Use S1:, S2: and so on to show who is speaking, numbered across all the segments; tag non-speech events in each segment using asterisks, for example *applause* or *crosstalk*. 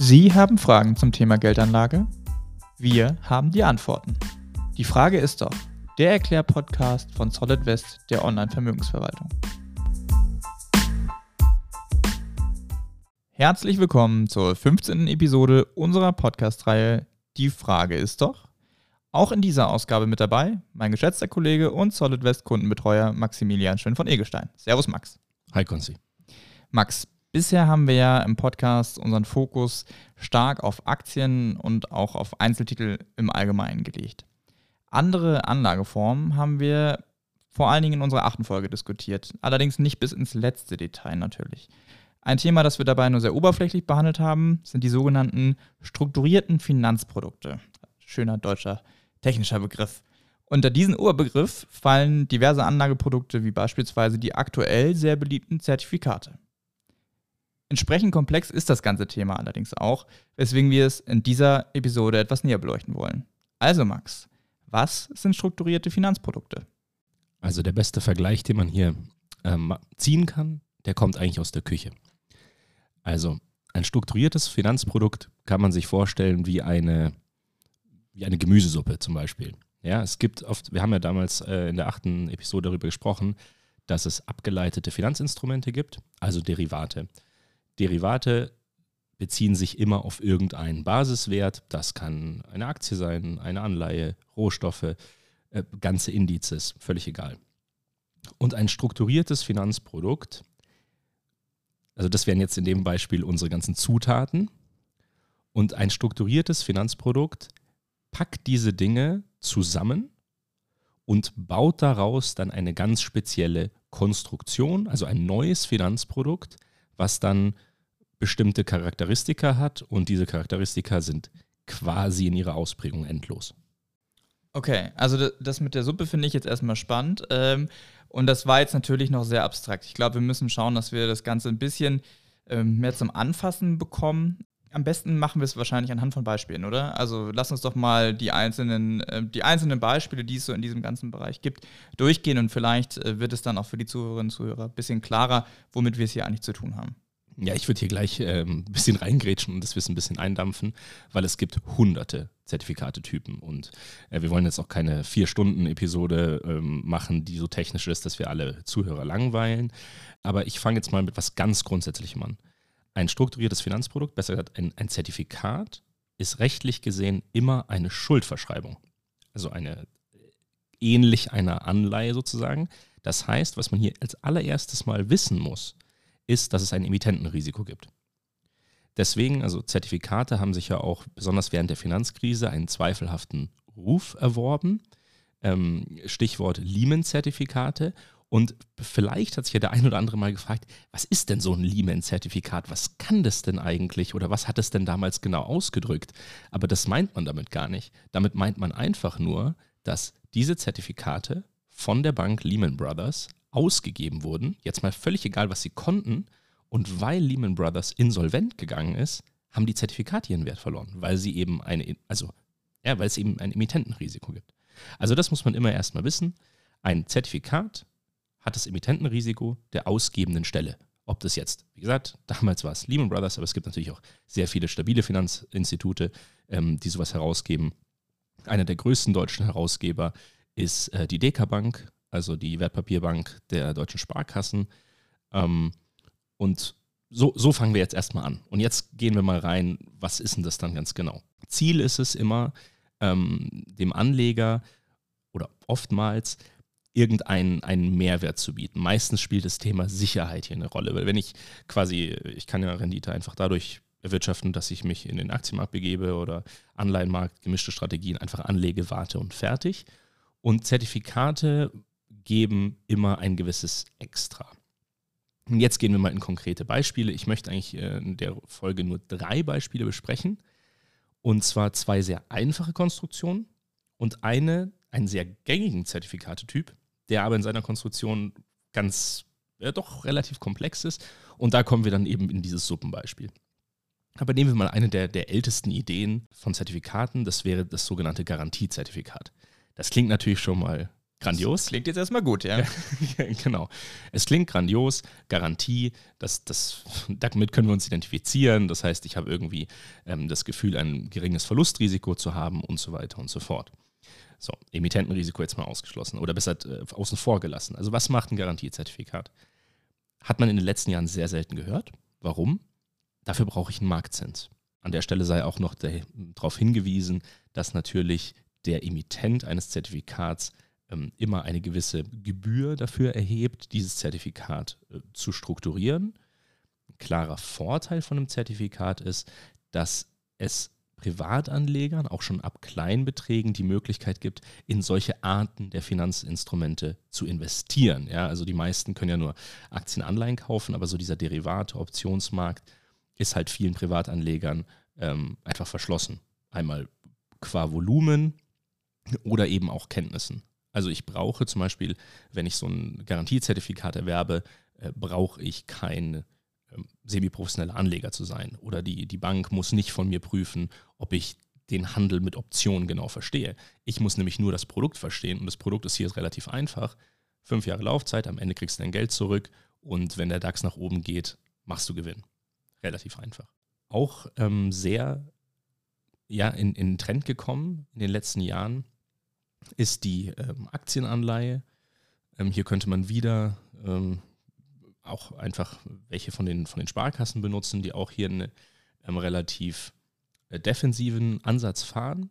S1: Sie haben Fragen zum Thema Geldanlage? Wir haben die Antworten. Die Frage ist doch, der Erklär-Podcast von Solid West der Online-Vermögensverwaltung. Herzlich willkommen zur 15. Episode unserer Podcast-Reihe Die Frage ist doch. Auch in dieser Ausgabe mit dabei mein geschätzter Kollege und Solid West Kundenbetreuer Maximilian Schön von Egelstein. Servus Max.
S2: Hi Konzi.
S1: Max, Bisher haben wir ja im Podcast unseren Fokus stark auf Aktien und auch auf Einzeltitel im Allgemeinen gelegt. Andere Anlageformen haben wir vor allen Dingen in unserer achten Folge diskutiert, allerdings nicht bis ins letzte Detail natürlich. Ein Thema, das wir dabei nur sehr oberflächlich behandelt haben, sind die sogenannten strukturierten Finanzprodukte. Schöner deutscher technischer Begriff. Unter diesen Oberbegriff fallen diverse Anlageprodukte wie beispielsweise die aktuell sehr beliebten Zertifikate. Entsprechend komplex ist das ganze Thema allerdings auch, weswegen wir es in dieser Episode etwas näher beleuchten wollen. Also Max, was sind strukturierte Finanzprodukte?
S2: Also der beste Vergleich, den man hier ähm, ziehen kann, der kommt eigentlich aus der Küche. Also ein strukturiertes Finanzprodukt kann man sich vorstellen wie eine, wie eine Gemüsesuppe zum Beispiel. Ja, es gibt oft, wir haben ja damals äh, in der achten Episode darüber gesprochen, dass es abgeleitete Finanzinstrumente gibt, also Derivate. Derivate beziehen sich immer auf irgendeinen Basiswert. Das kann eine Aktie sein, eine Anleihe, Rohstoffe, äh, ganze Indizes, völlig egal. Und ein strukturiertes Finanzprodukt, also das wären jetzt in dem Beispiel unsere ganzen Zutaten. Und ein strukturiertes Finanzprodukt packt diese Dinge zusammen und baut daraus dann eine ganz spezielle Konstruktion, also ein neues Finanzprodukt, was dann bestimmte Charakteristika hat und diese Charakteristika sind quasi in ihrer Ausprägung endlos.
S1: Okay, also das mit der Suppe finde ich jetzt erstmal spannend. Ähm, und das war jetzt natürlich noch sehr abstrakt. Ich glaube, wir müssen schauen, dass wir das Ganze ein bisschen ähm, mehr zum Anfassen bekommen. Am besten machen wir es wahrscheinlich anhand von Beispielen, oder? Also lass uns doch mal die einzelnen, äh, die einzelnen Beispiele, die es so in diesem ganzen Bereich gibt, durchgehen und vielleicht äh, wird es dann auch für die Zuhörerinnen und Zuhörer ein bisschen klarer, womit wir es hier eigentlich zu tun haben.
S2: Ja, ich würde hier gleich äh, ein bisschen reingrätschen und das Wissen ein bisschen eindampfen, weil es gibt hunderte Zertifikatetypen und äh, wir wollen jetzt auch keine Vier-Stunden-Episode ähm, machen, die so technisch ist, dass wir alle Zuhörer langweilen. Aber ich fange jetzt mal mit was ganz Grundsätzlichem an. Ein strukturiertes Finanzprodukt, besser gesagt ein, ein Zertifikat, ist rechtlich gesehen immer eine Schuldverschreibung. Also eine ähnlich einer Anleihe sozusagen. Das heißt, was man hier als allererstes mal wissen muss, ist, dass es ein Emittentenrisiko gibt. Deswegen, also Zertifikate haben sich ja auch besonders während der Finanzkrise einen zweifelhaften Ruf erworben. Ähm, Stichwort Lehman-Zertifikate. Und vielleicht hat sich ja der ein oder andere mal gefragt, was ist denn so ein Lehman-Zertifikat? Was kann das denn eigentlich oder was hat es denn damals genau ausgedrückt? Aber das meint man damit gar nicht. Damit meint man einfach nur, dass diese Zertifikate von der Bank Lehman Brothers ausgegeben wurden, jetzt mal völlig egal, was sie konnten, und weil Lehman Brothers insolvent gegangen ist, haben die Zertifikate ihren Wert verloren, weil sie eben eine, also ja, weil es eben ein Emittentenrisiko gibt. Also das muss man immer erstmal wissen. Ein Zertifikat hat das Emittentenrisiko der ausgebenden Stelle. Ob das jetzt, wie gesagt, damals war es Lehman Brothers, aber es gibt natürlich auch sehr viele stabile Finanzinstitute, ähm, die sowas herausgeben. Einer der größten deutschen Herausgeber ist äh, die DK Bank also die Wertpapierbank der deutschen Sparkassen. Ähm, und so, so fangen wir jetzt erstmal an. Und jetzt gehen wir mal rein, was ist denn das dann ganz genau? Ziel ist es immer, ähm, dem Anleger oder oftmals irgendeinen einen Mehrwert zu bieten. Meistens spielt das Thema Sicherheit hier eine Rolle, weil wenn ich quasi, ich kann ja Rendite einfach dadurch erwirtschaften, dass ich mich in den Aktienmarkt begebe oder Anleihenmarkt, gemischte Strategien einfach anlege, warte und fertig. Und Zertifikate geben immer ein gewisses Extra. Und jetzt gehen wir mal in konkrete Beispiele. Ich möchte eigentlich äh, in der Folge nur drei Beispiele besprechen. Und zwar zwei sehr einfache Konstruktionen und eine, einen sehr gängigen Zertifikatetyp, der aber in seiner Konstruktion ganz, ja, doch relativ komplex ist. Und da kommen wir dann eben in dieses Suppenbeispiel. Aber nehmen wir mal eine der, der ältesten Ideen von Zertifikaten, das wäre das sogenannte Garantiezertifikat. Das klingt natürlich schon mal grandios.
S1: Das klingt jetzt erstmal gut, ja. *laughs*
S2: genau. Es klingt grandios, Garantie, das, das, damit können wir uns identifizieren. Das heißt, ich habe irgendwie ähm, das Gefühl, ein geringes Verlustrisiko zu haben und so weiter und so fort. So, Emittentenrisiko jetzt mal ausgeschlossen oder besser äh, außen vor gelassen. Also was macht ein Garantiezertifikat? Hat man in den letzten Jahren sehr selten gehört. Warum? Dafür brauche ich einen Marktzins. An der Stelle sei auch noch darauf hingewiesen, dass natürlich der Emittent eines Zertifikats immer eine gewisse Gebühr dafür erhebt, dieses Zertifikat äh, zu strukturieren. Ein klarer Vorteil von einem Zertifikat ist, dass es Privatanlegern auch schon ab Kleinbeträgen die Möglichkeit gibt, in solche Arten der Finanzinstrumente zu investieren. Ja, also die meisten können ja nur Aktienanleihen kaufen, aber so dieser Derivate, Optionsmarkt ist halt vielen Privatanlegern ähm, einfach verschlossen. Einmal qua Volumen oder eben auch Kenntnissen. Also ich brauche zum Beispiel, wenn ich so ein Garantiezertifikat erwerbe, äh, brauche ich kein ähm, semi-professioneller Anleger zu sein. Oder die, die Bank muss nicht von mir prüfen, ob ich den Handel mit Optionen genau verstehe. Ich muss nämlich nur das Produkt verstehen und das Produkt ist hier relativ einfach. Fünf Jahre Laufzeit, am Ende kriegst du dein Geld zurück und wenn der DAX nach oben geht, machst du Gewinn. Relativ einfach. Auch ähm, sehr ja, in, in den Trend gekommen in den letzten Jahren ist die ähm, Aktienanleihe. Ähm, hier könnte man wieder ähm, auch einfach welche von den, von den Sparkassen benutzen, die auch hier einen ähm, relativ äh, defensiven Ansatz fahren.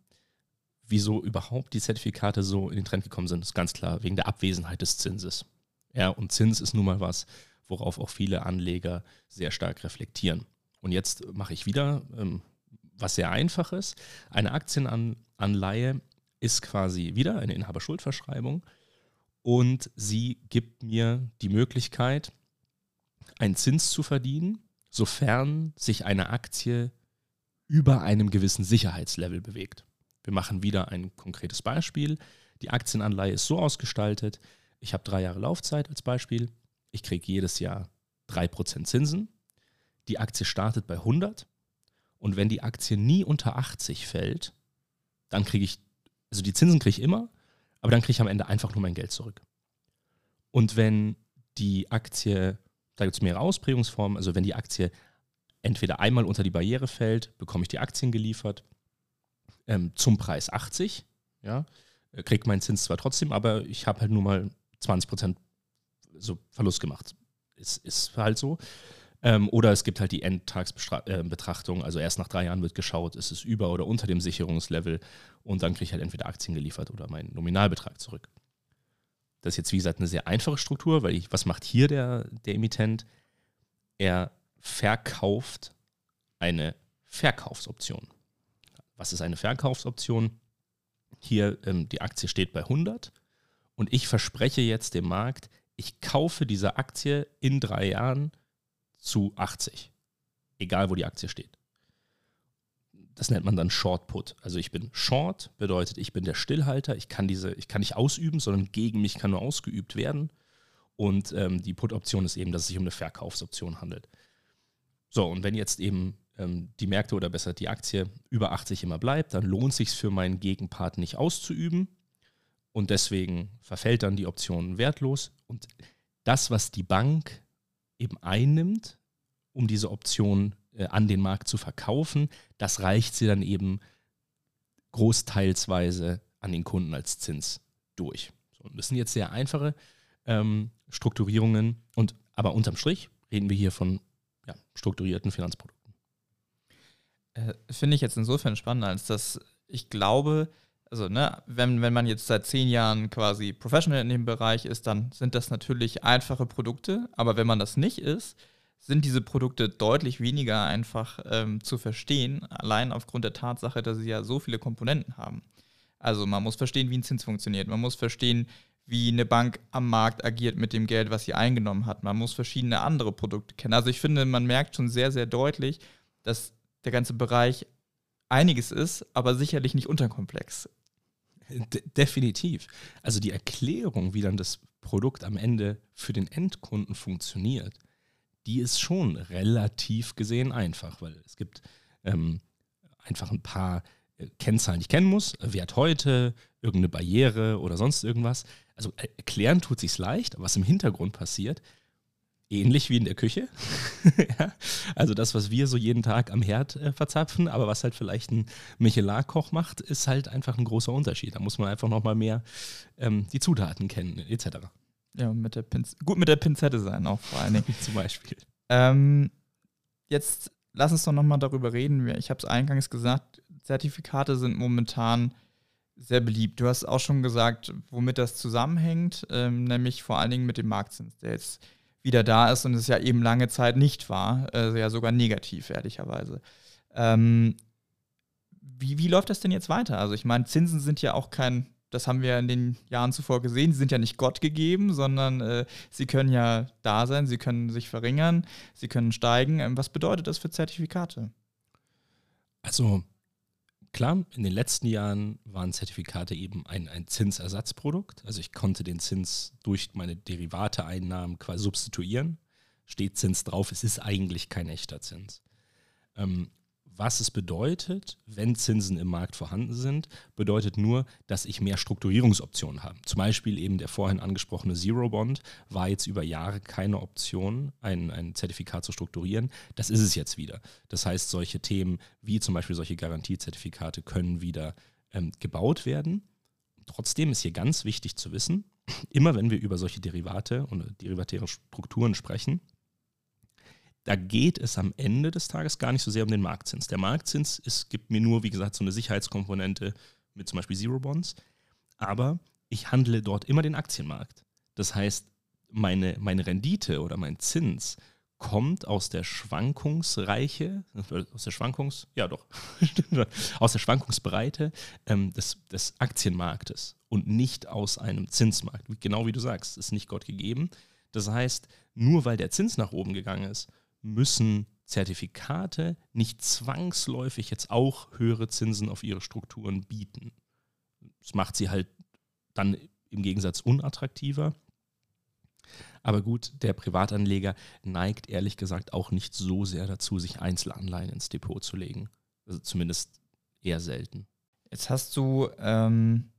S2: Wieso überhaupt die Zertifikate so in den Trend gekommen sind, ist ganz klar wegen der Abwesenheit des Zinses. Ja, und Zins ist nun mal was, worauf auch viele Anleger sehr stark reflektieren. Und jetzt mache ich wieder ähm, was sehr einfaches. Eine Aktienanleihe ist quasi wieder eine Inhaberschuldverschreibung und sie gibt mir die Möglichkeit, einen Zins zu verdienen, sofern sich eine Aktie über einem gewissen Sicherheitslevel bewegt. Wir machen wieder ein konkretes Beispiel. Die Aktienanleihe ist so ausgestaltet, ich habe drei Jahre Laufzeit als Beispiel, ich kriege jedes Jahr 3% Zinsen, die Aktie startet bei 100 und wenn die Aktie nie unter 80 fällt, dann kriege ich also die Zinsen kriege ich immer, aber dann kriege ich am Ende einfach nur mein Geld zurück. Und wenn die Aktie, da gibt es mehrere Ausprägungsformen, also wenn die Aktie entweder einmal unter die Barriere fällt, bekomme ich die Aktien geliefert ähm, zum Preis 80, ja, kriege meinen Zins zwar trotzdem, aber ich habe halt nur mal 20 Prozent so Verlust gemacht. Ist, ist halt so. Ähm, oder es gibt halt die Endtagsbetrachtung, also erst nach drei Jahren wird geschaut, ist es über oder unter dem Sicherungslevel und dann kriege ich halt entweder Aktien geliefert oder meinen Nominalbetrag zurück. Das ist jetzt, wie gesagt, eine sehr einfache Struktur, weil ich, was macht hier der, der Emittent? Er verkauft eine Verkaufsoption. Was ist eine Verkaufsoption? Hier, ähm, die Aktie steht bei 100 und ich verspreche jetzt dem Markt, ich kaufe diese Aktie in drei Jahren zu 80. Egal, wo die Aktie steht. Das nennt man dann Short Put. Also ich bin Short, bedeutet, ich bin der Stillhalter. Ich kann diese, ich kann nicht ausüben, sondern gegen mich kann nur ausgeübt werden. Und ähm, die Put-Option ist eben, dass es sich um eine Verkaufsoption handelt. So, und wenn jetzt eben ähm, die Märkte oder besser die Aktie über 80 immer bleibt, dann lohnt es sich für meinen Gegenpart nicht auszuüben. Und deswegen verfällt dann die Option wertlos. Und das, was die Bank eben einnimmt, um diese Option äh, an den Markt zu verkaufen, das reicht sie dann eben großteilsweise an den Kunden als Zins durch. So, das sind jetzt sehr einfache ähm, Strukturierungen und aber unterm Strich reden wir hier von ja, strukturierten Finanzprodukten.
S1: Äh, Finde ich jetzt insofern spannend, als dass ich glaube, also ne, wenn, wenn man jetzt seit zehn Jahren quasi Professional in dem Bereich ist, dann sind das natürlich einfache Produkte. Aber wenn man das nicht ist, sind diese Produkte deutlich weniger einfach ähm, zu verstehen, allein aufgrund der Tatsache, dass sie ja so viele Komponenten haben. Also man muss verstehen, wie ein Zins funktioniert. Man muss verstehen, wie eine Bank am Markt agiert mit dem Geld, was sie eingenommen hat. Man muss verschiedene andere Produkte kennen. Also ich finde, man merkt schon sehr, sehr deutlich, dass der ganze Bereich einiges ist, aber sicherlich nicht unterkomplex.
S2: De definitiv. Also die Erklärung, wie dann das Produkt am Ende für den Endkunden funktioniert, die ist schon relativ gesehen einfach, weil es gibt ähm, einfach ein paar äh, Kennzahlen, die ich kennen muss, Wert heute, irgendeine Barriere oder sonst irgendwas. also erklären tut sich's leicht, was im Hintergrund passiert, ähnlich wie in der Küche. *laughs* ja, also das, was wir so jeden Tag am Herd äh, verzapfen, aber was halt vielleicht ein Michelin-Koch macht, ist halt einfach ein großer Unterschied. Da muss man einfach nochmal mehr ähm, die Zutaten kennen, etc.
S1: Ja, mit der Pinz gut mit der Pinzette sein auch vor allen Dingen. *laughs*
S2: Zum Beispiel.
S1: Ähm, jetzt lass uns doch nochmal darüber reden. Ich habe es eingangs gesagt, Zertifikate sind momentan sehr beliebt. Du hast auch schon gesagt, womit das zusammenhängt, ähm, nämlich vor allen Dingen mit dem Marktzins, der jetzt wieder da ist und es ja eben lange Zeit nicht war, äh, ja sogar negativ, ehrlicherweise. Ähm, wie, wie läuft das denn jetzt weiter? Also ich meine, Zinsen sind ja auch kein, das haben wir in den Jahren zuvor gesehen, sie sind ja nicht Gott gegeben, sondern äh, sie können ja da sein, sie können sich verringern, sie können steigen. Ähm, was bedeutet das für Zertifikate?
S2: Also Klar, in den letzten Jahren waren Zertifikate eben ein, ein Zinsersatzprodukt. Also ich konnte den Zins durch meine Derivateeinnahmen quasi substituieren. Steht Zins drauf, es ist eigentlich kein echter Zins. Ähm, was es bedeutet, wenn Zinsen im Markt vorhanden sind, bedeutet nur, dass ich mehr Strukturierungsoptionen habe. Zum Beispiel eben der vorhin angesprochene Zero Bond war jetzt über Jahre keine Option, ein, ein Zertifikat zu strukturieren. Das ist es jetzt wieder. Das heißt, solche Themen wie zum Beispiel solche Garantiezertifikate können wieder ähm, gebaut werden. Trotzdem ist hier ganz wichtig zu wissen, immer wenn wir über solche Derivate und derivatäre Strukturen sprechen, da geht es am Ende des Tages gar nicht so sehr um den Marktzins. Der Marktzins ist, gibt mir nur, wie gesagt, so eine Sicherheitskomponente mit zum Beispiel Zero Bonds. Aber ich handle dort immer den Aktienmarkt. Das heißt, meine, meine Rendite oder mein Zins kommt aus der Schwankungsreiche, aus der Schwankungs, ja doch, *laughs* aus der Schwankungsbreite ähm, des, des Aktienmarktes und nicht aus einem Zinsmarkt. Genau wie du sagst, ist nicht Gott gegeben. Das heißt, nur weil der Zins nach oben gegangen ist, müssen Zertifikate nicht zwangsläufig jetzt auch höhere Zinsen auf ihre Strukturen bieten. Das macht sie halt dann im Gegensatz unattraktiver. Aber gut, der Privatanleger neigt ehrlich gesagt auch nicht so sehr dazu, sich Einzelanleihen ins Depot zu legen. Also zumindest eher selten.
S1: Jetzt hast du ähm,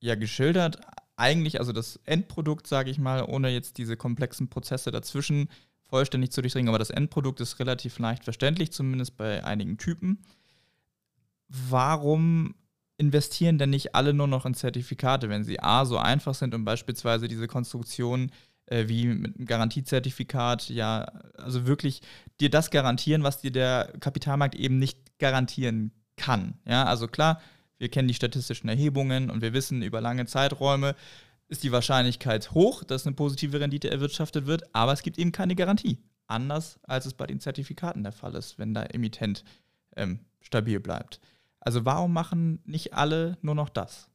S1: ja geschildert, eigentlich, also das Endprodukt, sage ich mal, ohne jetzt diese komplexen Prozesse dazwischen, vollständig zu durchdringen, aber das Endprodukt ist relativ leicht verständlich, zumindest bei einigen Typen. Warum investieren denn nicht alle nur noch in Zertifikate, wenn sie A so einfach sind und beispielsweise diese Konstruktion äh, wie mit einem Garantiezertifikat ja, also wirklich dir das garantieren, was dir der Kapitalmarkt eben nicht garantieren kann. Ja, also klar, wir kennen die statistischen Erhebungen und wir wissen über lange Zeiträume, ist die Wahrscheinlichkeit hoch, dass eine positive Rendite erwirtschaftet wird, aber es gibt eben keine Garantie. Anders als es bei den Zertifikaten der Fall ist, wenn der Emittent ähm, stabil bleibt. Also warum machen nicht alle nur noch das?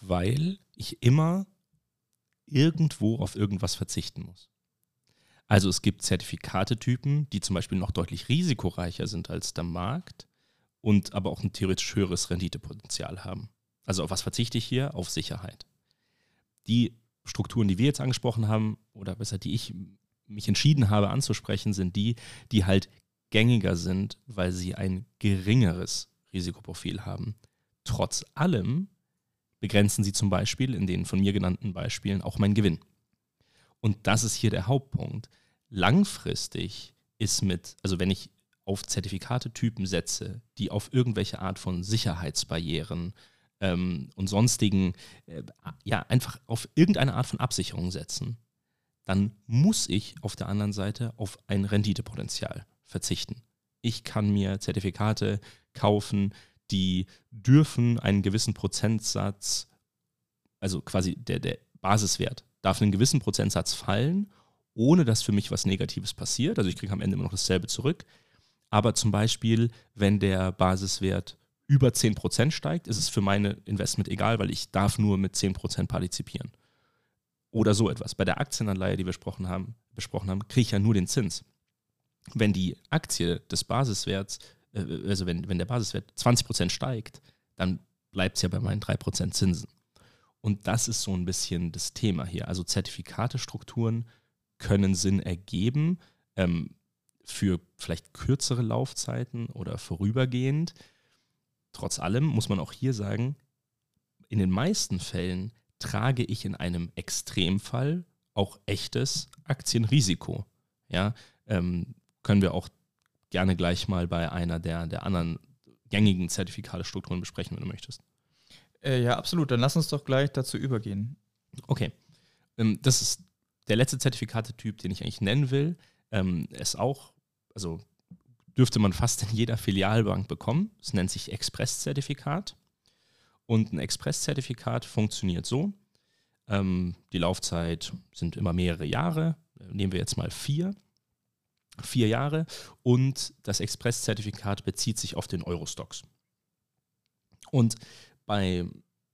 S2: Weil ich immer irgendwo auf irgendwas verzichten muss. Also es gibt Zertifikatetypen, die zum Beispiel noch deutlich risikoreicher sind als der Markt und aber auch ein theoretisch höheres Renditepotenzial haben. Also auf was verzichte ich hier? Auf Sicherheit die Strukturen, die wir jetzt angesprochen haben, oder besser, die ich mich entschieden habe anzusprechen, sind die, die halt gängiger sind, weil sie ein geringeres Risikoprofil haben. Trotz allem begrenzen sie zum Beispiel in den von mir genannten Beispielen auch meinen Gewinn. Und das ist hier der Hauptpunkt. Langfristig ist mit, also wenn ich auf Zertifikatetypen setze, die auf irgendwelche Art von Sicherheitsbarrieren ähm, und sonstigen, äh, ja, einfach auf irgendeine Art von Absicherung setzen, dann muss ich auf der anderen Seite auf ein Renditepotenzial verzichten. Ich kann mir Zertifikate kaufen, die dürfen einen gewissen Prozentsatz, also quasi der, der Basiswert, darf einen gewissen Prozentsatz fallen, ohne dass für mich was Negatives passiert. Also ich kriege am Ende immer noch dasselbe zurück. Aber zum Beispiel, wenn der Basiswert über 10% steigt, ist es für meine Investment egal, weil ich darf nur mit 10% partizipieren. Oder so etwas. Bei der Aktienanleihe, die wir besprochen haben, besprochen haben kriege ich ja nur den Zins. Wenn die Aktie des Basiswerts, äh, also wenn, wenn der Basiswert 20% steigt, dann bleibt es ja bei meinen 3% Zinsen. Und das ist so ein bisschen das Thema hier. Also Zertifikatestrukturen können Sinn ergeben ähm, für vielleicht kürzere Laufzeiten oder vorübergehend. Trotz allem muss man auch hier sagen, in den meisten Fällen trage ich in einem Extremfall auch echtes Aktienrisiko. Ja, ähm, können wir auch gerne gleich mal bei einer der, der anderen gängigen Zertifikatestrukturen besprechen, wenn du möchtest.
S1: Äh, ja, absolut. Dann lass uns doch gleich dazu übergehen.
S2: Okay. Ähm, das ist der letzte Zertifikatetyp, den ich eigentlich nennen will. Ähm, ist auch, also dürfte man fast in jeder Filialbank bekommen. Es nennt sich Express-Zertifikat. Und ein Express-Zertifikat funktioniert so. Ähm, die Laufzeit sind immer mehrere Jahre. Nehmen wir jetzt mal vier. Vier Jahre. Und das Express-Zertifikat bezieht sich auf den Eurostocks. Und bei,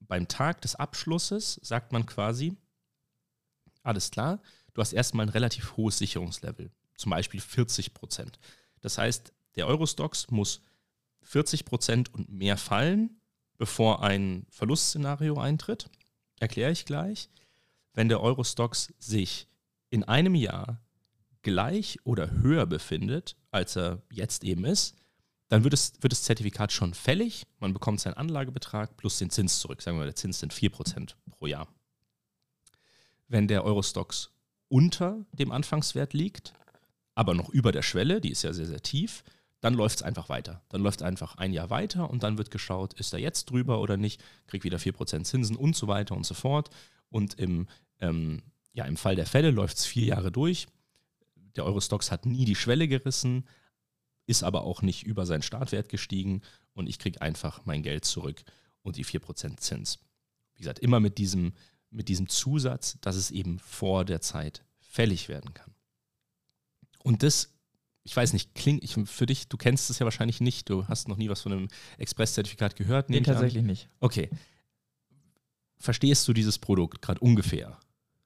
S2: beim Tag des Abschlusses sagt man quasi, alles klar, du hast erstmal ein relativ hohes Sicherungslevel, zum Beispiel 40 Prozent. Das heißt, der Eurostox muss 40 Prozent und mehr fallen, bevor ein Verlustszenario eintritt. Erkläre ich gleich. Wenn der Eurostox sich in einem Jahr gleich oder höher befindet, als er jetzt eben ist, dann wird, es, wird das Zertifikat schon fällig. Man bekommt seinen Anlagebetrag plus den Zins zurück. Sagen wir mal, der Zins sind 4% pro Jahr. Wenn der Eurostox unter dem Anfangswert liegt, aber noch über der Schwelle, die ist ja sehr, sehr tief, dann läuft es einfach weiter. Dann läuft einfach ein Jahr weiter und dann wird geschaut, ist er jetzt drüber oder nicht, kriegt wieder 4% Zinsen und so weiter und so fort. Und im, ähm, ja, im Fall der Fälle läuft es vier Jahre durch. Der Eurostox hat nie die Schwelle gerissen, ist aber auch nicht über seinen Startwert gestiegen und ich kriege einfach mein Geld zurück und die 4% Zins. Wie gesagt, immer mit diesem, mit diesem Zusatz, dass es eben vor der Zeit fällig werden kann. Und das, ich weiß nicht, klingt ich, für dich, du kennst es ja wahrscheinlich nicht, du hast noch nie was von einem Express-Zertifikat gehört.
S1: Nee, tatsächlich nicht.
S2: Okay. Verstehst du dieses Produkt gerade ungefähr?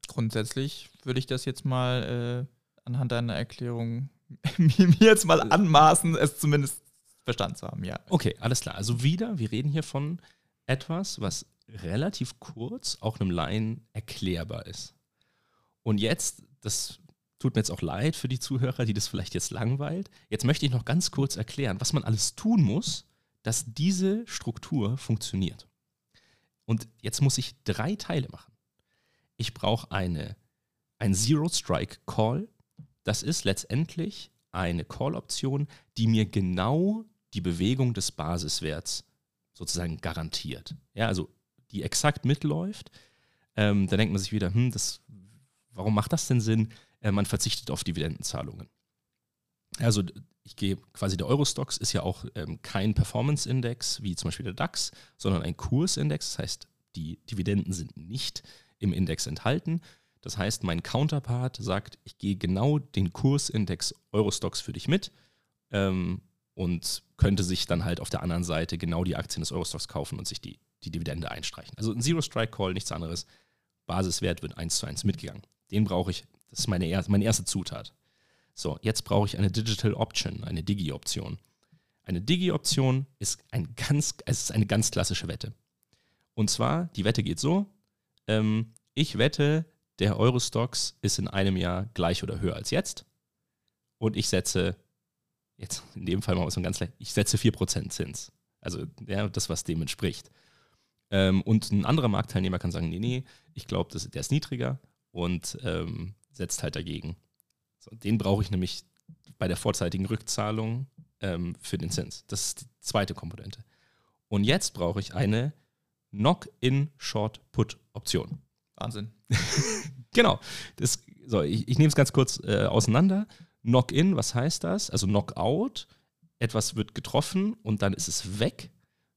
S1: Grundsätzlich würde ich das jetzt mal äh, anhand deiner Erklärung *laughs* mir jetzt mal anmaßen, es zumindest verstanden zu haben, ja.
S2: Okay, alles klar. Also wieder, wir reden hier von etwas, was relativ kurz auch einem Laien erklärbar ist. Und jetzt, das tut mir jetzt auch leid für die Zuhörer, die das vielleicht jetzt langweilt. Jetzt möchte ich noch ganz kurz erklären, was man alles tun muss, dass diese Struktur funktioniert. Und jetzt muss ich drei Teile machen. Ich brauche eine, ein Zero-Strike-Call, das ist letztendlich eine Call-Option, die mir genau die Bewegung des Basiswerts sozusagen garantiert. Ja, also die exakt mitläuft. Ähm, da denkt man sich wieder, hm, das, warum macht das denn Sinn? Äh, man verzichtet auf Dividendenzahlungen. Also ich gehe quasi der Eurostox ist ja auch ähm, kein Performance-Index wie zum Beispiel der DAX, sondern ein Kursindex. Das heißt, die Dividenden sind nicht im Index enthalten. Das heißt, mein Counterpart sagt, ich gehe genau den Kursindex Eurostox für dich mit ähm, und könnte sich dann halt auf der anderen Seite genau die Aktien des Eurostox kaufen und sich die, die Dividende einstreichen. Also ein Zero-Strike-Call, nichts anderes. Basiswert wird eins zu eins mitgegangen. Den brauche ich, das ist meine, er meine erste Zutat. So, jetzt brauche ich eine Digital Option, eine Digi-Option. Eine Digi-Option ist, ein ist eine ganz klassische Wette. Und zwar, die Wette geht so, ähm, ich wette, der Eurostox ist in einem Jahr gleich oder höher als jetzt. Und ich setze, jetzt in dem Fall mal so ganz leicht, ich setze 4% Zins. Also ja, das, was dem entspricht. Ähm, und ein anderer Marktteilnehmer kann sagen, nee, nee, ich glaube, der ist niedriger und ähm, setzt halt dagegen. So, den brauche ich nämlich bei der vorzeitigen Rückzahlung ähm, für den Zins. Das ist die zweite Komponente. Und jetzt brauche ich eine Knock-in-Short-Put-Option.
S1: Wahnsinn. *laughs*
S2: genau. Das, so, ich, ich nehme es ganz kurz äh, auseinander. Knock-in, was heißt das? Also Knock-out, etwas wird getroffen und dann ist es weg.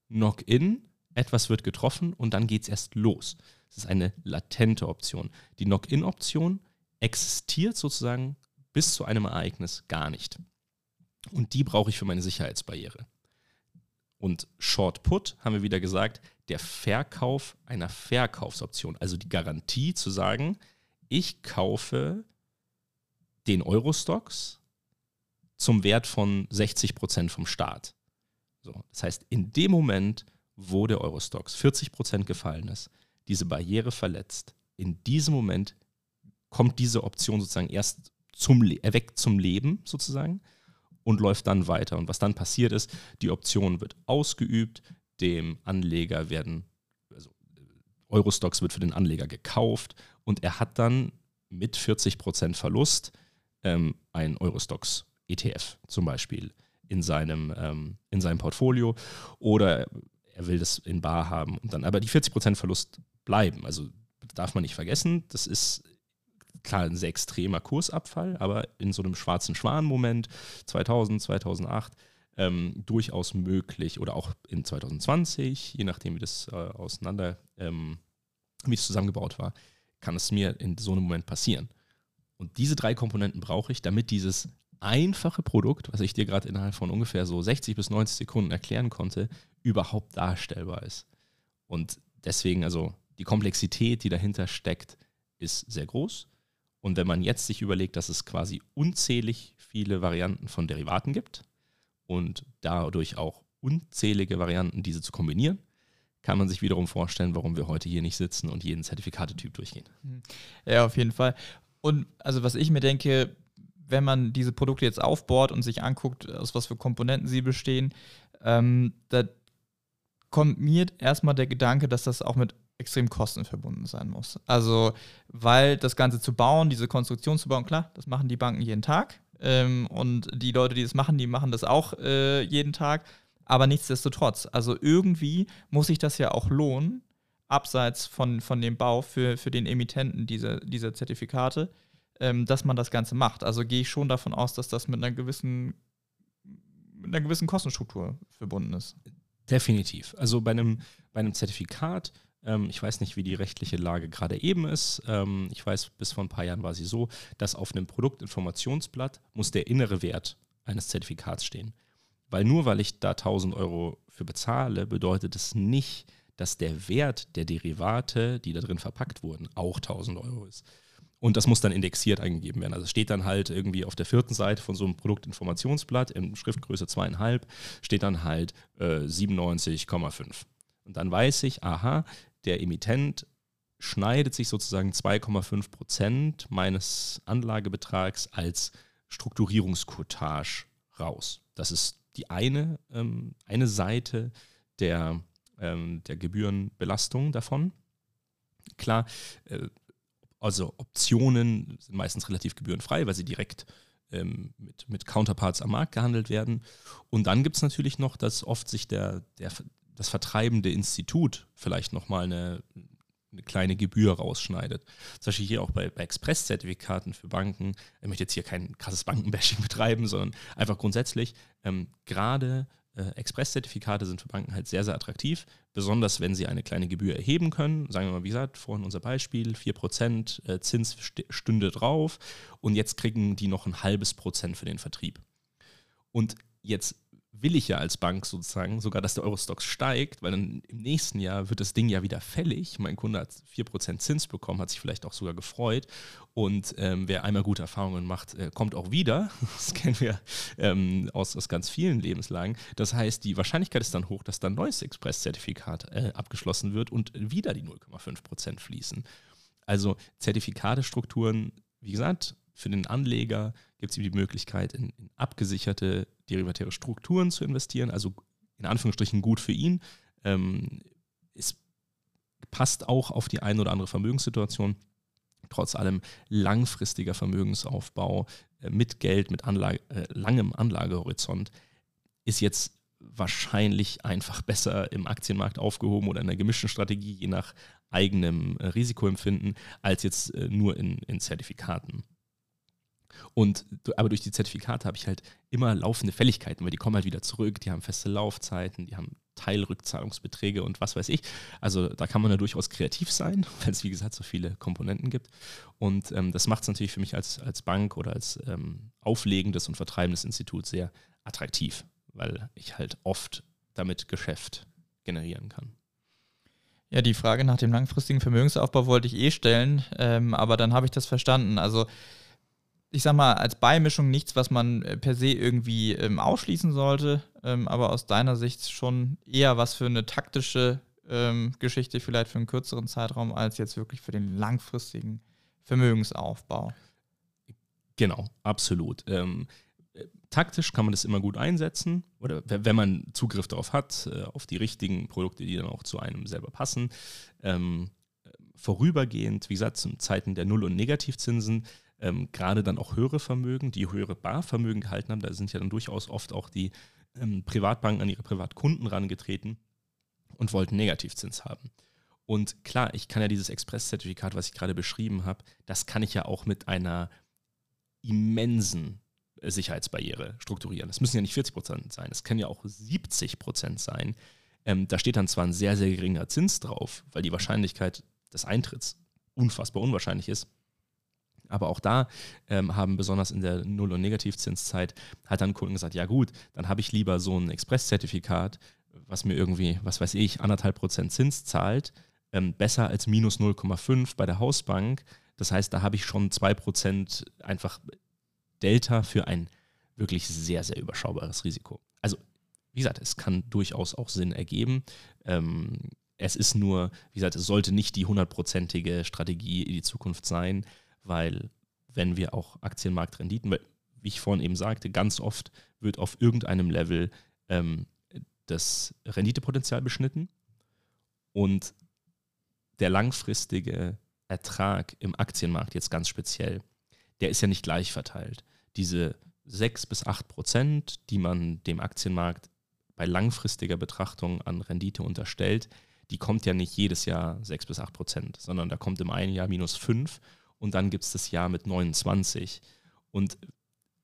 S2: Knock-in, etwas wird getroffen und dann geht es erst los. Das ist eine latente Option. Die Knock-in-Option existiert sozusagen bis zu einem Ereignis gar nicht. Und die brauche ich für meine Sicherheitsbarriere. Und Short Put haben wir wieder gesagt, der Verkauf einer Verkaufsoption, also die Garantie zu sagen, ich kaufe den Eurostocks zum Wert von 60 Prozent vom Staat. So, das heißt, in dem Moment, wo der Eurostocks 40 Prozent gefallen ist, diese Barriere verletzt, in diesem Moment kommt diese Option sozusagen erst zum, weg zum Leben sozusagen und läuft dann weiter. Und was dann passiert ist, die Option wird ausgeübt, dem Anleger werden, also Eurostocks wird für den Anleger gekauft und er hat dann mit 40% Verlust ähm, ein Eurostocks ETF zum Beispiel in seinem, ähm, in seinem Portfolio oder er will das in Bar haben und dann aber die 40% Verlust bleiben. Also darf man nicht vergessen, das ist klar ein sehr extremer Kursabfall, aber in so einem schwarzen Schwan-Moment 2000, 2008 ähm, durchaus möglich oder auch in 2020, je nachdem wie das äh, auseinander, ähm, wie es zusammengebaut war, kann es mir in so einem Moment passieren. Und diese drei Komponenten brauche ich, damit dieses einfache Produkt, was ich dir gerade innerhalb von ungefähr so 60 bis 90 Sekunden erklären konnte, überhaupt darstellbar ist. Und deswegen, also die Komplexität, die dahinter steckt, ist sehr groß. Und wenn man jetzt sich überlegt, dass es quasi unzählig viele Varianten von Derivaten gibt und dadurch auch unzählige Varianten, diese zu kombinieren, kann man sich wiederum vorstellen, warum wir heute hier nicht sitzen und jeden Zertifikatetyp durchgehen.
S1: Ja, auf jeden Fall. Und also was ich mir denke, wenn man diese Produkte jetzt aufbaut und sich anguckt, aus was für Komponenten sie bestehen, ähm, da kommt mir erstmal der Gedanke, dass das auch mit extrem Kosten verbunden sein muss. Also, weil das Ganze zu bauen, diese Konstruktion zu bauen, klar, das machen die Banken jeden Tag. Ähm, und die Leute, die das machen, die machen das auch äh, jeden Tag. Aber nichtsdestotrotz, also irgendwie muss sich das ja auch lohnen, abseits von, von dem Bau für, für den Emittenten dieser, dieser Zertifikate, ähm, dass man das Ganze macht. Also gehe ich schon davon aus, dass das mit einer gewissen, mit einer gewissen Kostenstruktur verbunden ist.
S2: Definitiv. Also bei einem, bei einem Zertifikat, ähm, ich weiß nicht, wie die rechtliche Lage gerade eben ist. Ähm, ich weiß, bis vor ein paar Jahren war sie so, dass auf einem Produktinformationsblatt muss der innere Wert eines Zertifikats stehen. Weil nur weil ich da 1000 Euro für bezahle, bedeutet es nicht, dass der Wert der Derivate, die da drin verpackt wurden, auch 1000 Euro ist. Und das muss dann indexiert eingegeben werden. Also steht dann halt irgendwie auf der vierten Seite von so einem Produktinformationsblatt in Schriftgröße zweieinhalb, steht dann halt äh, 97,5. Und dann weiß ich, aha, der Emittent schneidet sich sozusagen 2,5 Prozent meines Anlagebetrags als Strukturierungscottage raus. Das ist die eine, ähm, eine Seite der, ähm, der Gebührenbelastung davon. Klar, äh, also Optionen sind meistens relativ gebührenfrei, weil sie direkt ähm, mit, mit Counterparts am Markt gehandelt werden. Und dann gibt es natürlich noch, dass oft sich der, der, das vertreibende Institut vielleicht nochmal eine, eine kleine Gebühr rausschneidet. Zum Beispiel hier auch bei, bei Express-Zertifikaten für Banken. Ich möchte jetzt hier kein krasses Bankenbashing *laughs* betreiben, sondern einfach grundsätzlich, ähm, gerade äh, Express-Zertifikate sind für Banken halt sehr, sehr attraktiv, besonders wenn sie eine kleine Gebühr erheben können. Sagen wir mal, wie gesagt, vorhin unser Beispiel, 4% äh, Zins stünde drauf und jetzt kriegen die noch ein halbes Prozent für den Vertrieb. Und jetzt will ich ja als Bank sozusagen sogar, dass der Eurostox steigt, weil dann im nächsten Jahr wird das Ding ja wieder fällig. Mein Kunde hat 4% Zins bekommen, hat sich vielleicht auch sogar gefreut. Und ähm, wer einmal gute Erfahrungen macht, äh, kommt auch wieder. *laughs* Das kennen wir ähm, aus, aus ganz vielen Lebenslagen. Das heißt, die Wahrscheinlichkeit ist dann hoch, dass dann neues Express-Zertifikat äh, abgeschlossen wird und wieder die 0,5% fließen. Also Zertifikatestrukturen, wie gesagt, für den Anleger gibt es die Möglichkeit, in, in, abgesicherte derivatäre Strukturen zu investieren, also in Anführungsstrichen gut für ihn. Ähm, es passt auch auf die eine oder andere Vermögenssituation. Trotz allem langfristiger Vermögensaufbau äh, mit Geld, mit Anlage, äh, langem Anlagehorizont ist jetzt wahrscheinlich einfach besser im Aktienmarkt aufgehoben oder in einer gemischten Strategie, je nach eigenem äh, Risikoempfinden, als jetzt äh, nur in, in Zertifikaten. Und aber durch die Zertifikate habe ich halt immer laufende Fälligkeiten, weil die kommen halt wieder zurück, die haben feste Laufzeiten, die haben Teilrückzahlungsbeträge und was weiß ich. Also da kann man ja durchaus kreativ sein, *laughs* weil es wie gesagt so viele Komponenten gibt. Und ähm, das macht es natürlich für mich als, als Bank oder als ähm, auflegendes und vertreibendes Institut sehr attraktiv, weil ich halt oft damit Geschäft generieren kann.
S1: Ja, die Frage nach dem langfristigen Vermögensaufbau wollte ich eh stellen, ähm, aber dann habe ich das verstanden. Also ich sag mal, als Beimischung nichts, was man äh, per se irgendwie ähm, ausschließen sollte, ähm, aber aus deiner Sicht schon eher was für eine taktische ähm, Geschichte, vielleicht für einen kürzeren Zeitraum, als jetzt wirklich für den langfristigen Vermögensaufbau.
S2: Genau, absolut. Ähm, äh, taktisch kann man das immer gut einsetzen oder wenn man Zugriff darauf hat, äh, auf die richtigen Produkte, die dann auch zu einem selber passen. Ähm, vorübergehend, wie gesagt, zu Zeiten der Null- und Negativzinsen, ähm, gerade dann auch höhere Vermögen, die höhere Barvermögen gehalten haben, da sind ja dann durchaus oft auch die ähm, Privatbanken an ihre Privatkunden rangetreten und wollten Negativzins haben. Und klar, ich kann ja dieses Express-Zertifikat, was ich gerade beschrieben habe, das kann ich ja auch mit einer immensen Sicherheitsbarriere strukturieren. Das müssen ja nicht 40 Prozent sein, es können ja auch 70 Prozent sein. Ähm, da steht dann zwar ein sehr, sehr geringer Zins drauf, weil die Wahrscheinlichkeit des Eintritts unfassbar unwahrscheinlich ist. Aber auch da ähm, haben besonders in der Null- und Negativzinszeit hat dann Kunden gesagt, ja gut, dann habe ich lieber so ein Express-Zertifikat, was mir irgendwie, was weiß ich, anderthalb Prozent Zins zahlt, ähm, besser als minus 0,5 bei der Hausbank. Das heißt, da habe ich schon 2% einfach Delta für ein wirklich sehr, sehr überschaubares Risiko. Also, wie gesagt, es kann durchaus auch Sinn ergeben. Ähm, es ist nur, wie gesagt, es sollte nicht die hundertprozentige Strategie in die Zukunft sein, weil wenn wir auch Aktienmarktrenditen, weil, wie ich vorhin eben sagte, ganz oft wird auf irgendeinem Level ähm, das Renditepotenzial beschnitten und der langfristige Ertrag im Aktienmarkt jetzt ganz speziell, der ist ja nicht gleich verteilt. Diese 6 bis 8 Prozent, die man dem Aktienmarkt bei langfristiger Betrachtung an Rendite unterstellt, die kommt ja nicht jedes Jahr 6 bis 8 Prozent, sondern da kommt im einen Jahr minus 5 und dann gibt es das Jahr mit 29. Und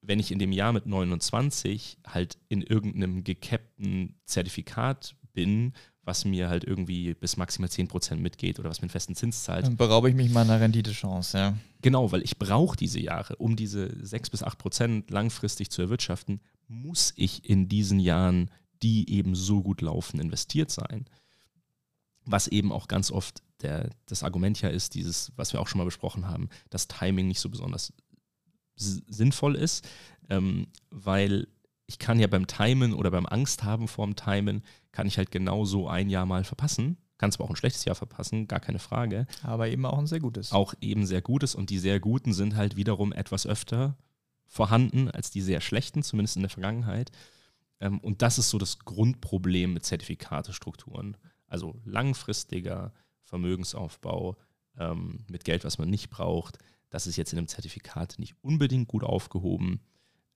S2: wenn ich in dem Jahr mit 29 halt in irgendeinem gecappten Zertifikat bin, was mir halt irgendwie bis maximal 10% mitgeht oder was mir einen festen Zins zahlt.
S1: Dann beraube ich mich meiner Renditechance, ja.
S2: Genau, weil ich brauche diese Jahre, um diese 6 bis 8% langfristig zu erwirtschaften, muss ich in diesen Jahren, die eben so gut laufen, investiert sein. Was eben auch ganz oft der, das Argument ja ist, dieses, was wir auch schon mal besprochen haben, dass Timing nicht so besonders sinnvoll ist, ähm, weil ich kann ja beim Timen oder beim Angst haben vorm Timen, kann ich halt genauso ein Jahr mal verpassen. Kann zwar auch ein schlechtes Jahr verpassen, gar keine Frage.
S1: Aber eben auch ein sehr gutes.
S2: Auch eben sehr gutes und die sehr guten sind halt wiederum etwas öfter vorhanden als die sehr schlechten, zumindest in der Vergangenheit. Ähm, und das ist so das Grundproblem mit Zertifikatestrukturen. Also langfristiger Vermögensaufbau ähm, mit Geld, was man nicht braucht, das ist jetzt in einem Zertifikat nicht unbedingt gut aufgehoben.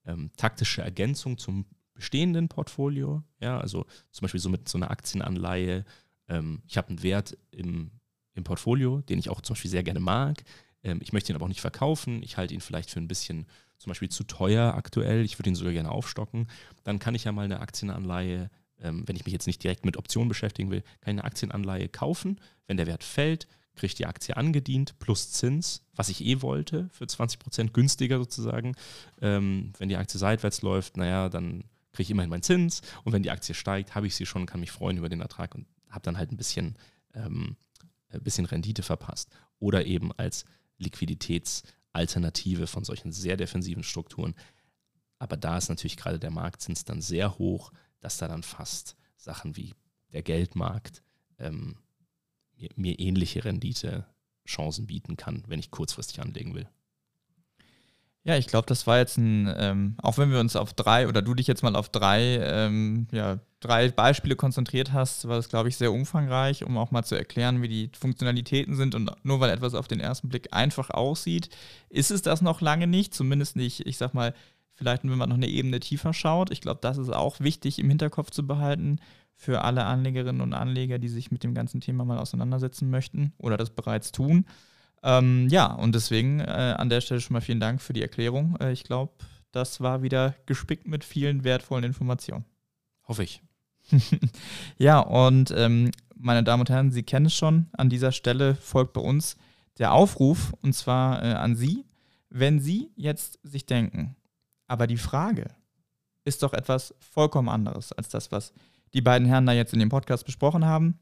S2: Ähm, taktische Ergänzung zum bestehenden Portfolio, ja, also zum Beispiel so mit so einer Aktienanleihe. Ähm, ich habe einen Wert im, im Portfolio, den ich auch zum Beispiel sehr gerne mag. Ähm, ich möchte ihn aber auch nicht verkaufen. Ich halte ihn vielleicht für ein bisschen zum Beispiel zu teuer aktuell. Ich würde ihn sogar gerne aufstocken. Dann kann ich ja mal eine Aktienanleihe, ähm, wenn ich mich jetzt nicht direkt mit Optionen beschäftigen will, kann ich eine Aktienanleihe kaufen. Wenn der Wert fällt, kriege ich die Aktie angedient plus Zins, was ich eh wollte, für 20% günstiger sozusagen. Ähm, wenn die Aktie seitwärts läuft, naja, dann kriege ich immerhin meinen Zins und wenn die Aktie steigt, habe ich sie schon, kann mich freuen über den Ertrag und habe dann halt ein bisschen, ähm, ein bisschen Rendite verpasst. Oder eben als Liquiditätsalternative von solchen sehr defensiven Strukturen. Aber da ist natürlich gerade der Marktzins dann sehr hoch, dass da dann fast Sachen wie der Geldmarkt ähm, mir, mir ähnliche Rendite-Chancen bieten kann, wenn ich kurzfristig anlegen will.
S1: Ja, ich glaube, das war jetzt ein, ähm, auch wenn wir uns auf drei oder du dich jetzt mal auf drei, ähm, ja, drei Beispiele konzentriert hast, war das, glaube ich, sehr umfangreich, um auch mal zu erklären, wie die Funktionalitäten sind. Und nur weil etwas auf den ersten Blick einfach aussieht, ist es das noch lange nicht. Zumindest nicht, ich sag mal, vielleicht wenn man noch eine Ebene tiefer schaut. Ich glaube, das ist auch wichtig im Hinterkopf zu behalten für alle Anlegerinnen und Anleger, die sich mit dem ganzen Thema mal auseinandersetzen möchten oder das bereits tun. Ähm, ja, und deswegen äh, an der Stelle schon mal vielen Dank für die Erklärung. Äh, ich glaube, das war wieder gespickt mit vielen wertvollen Informationen.
S2: Hoffe ich. *laughs*
S1: ja, und ähm, meine Damen und Herren, Sie kennen es schon, an dieser Stelle folgt bei uns der Aufruf, und zwar äh, an Sie, wenn Sie jetzt sich denken, aber die Frage ist doch etwas vollkommen anderes als das, was die beiden Herren da jetzt in dem Podcast besprochen haben,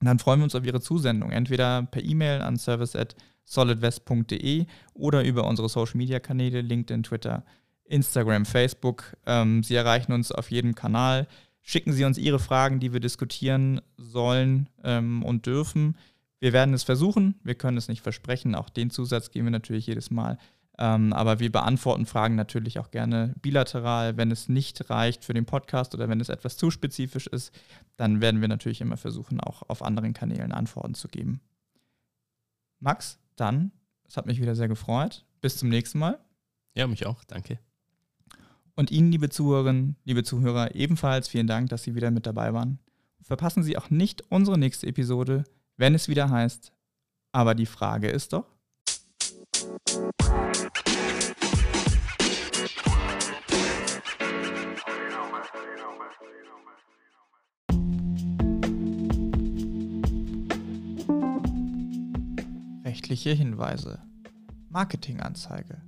S1: dann freuen wir uns auf Ihre Zusendung. Entweder per E-Mail an service@solidwest.de oder über unsere Social Media Kanäle, LinkedIn, Twitter, Instagram, Facebook. Ähm, Sie erreichen uns auf jedem Kanal. Schicken Sie uns Ihre Fragen, die wir diskutieren sollen ähm, und dürfen. Wir werden es versuchen. Wir können es nicht versprechen. Auch den Zusatz geben wir natürlich jedes Mal. Ähm, aber wir beantworten Fragen natürlich auch gerne bilateral. Wenn es nicht reicht für den Podcast oder wenn es etwas zu spezifisch ist, dann werden wir natürlich immer versuchen, auch auf anderen Kanälen Antworten zu geben. Max, dann, es hat mich wieder sehr gefreut. Bis zum nächsten Mal.
S2: Ja, mich auch. Danke.
S1: Und Ihnen, liebe Zuhörerinnen, liebe Zuhörer, ebenfalls vielen Dank, dass Sie wieder mit dabei waren. Verpassen Sie auch nicht unsere nächste Episode, wenn es wieder heißt, aber die Frage ist doch. Rechtliche Hinweise. Marketinganzeige.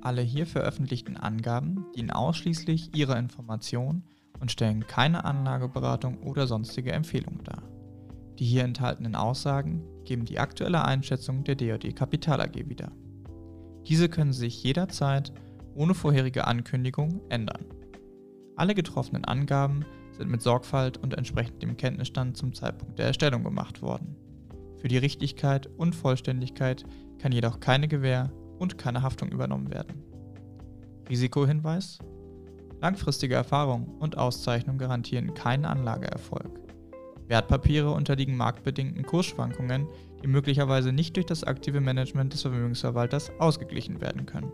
S1: Alle hier veröffentlichten Angaben dienen ausschließlich Ihrer Information und stellen keine Anlageberatung oder sonstige Empfehlung dar. Die hier enthaltenen Aussagen geben die aktuelle Einschätzung der DOD Kapital AG wieder. Diese können sich jederzeit ohne vorherige Ankündigung ändern. Alle getroffenen Angaben sind mit Sorgfalt und entsprechend dem Kenntnisstand zum Zeitpunkt der Erstellung gemacht worden. Für die Richtigkeit und Vollständigkeit kann jedoch keine Gewähr und keine Haftung übernommen werden. Risikohinweis Langfristige Erfahrung und Auszeichnung garantieren keinen Anlageerfolg. Wertpapiere unterliegen marktbedingten Kursschwankungen, die möglicherweise nicht durch das aktive Management des Vermögensverwalters ausgeglichen werden können.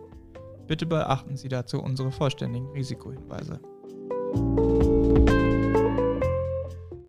S1: Bitte beachten Sie dazu unsere vollständigen Risikohinweise.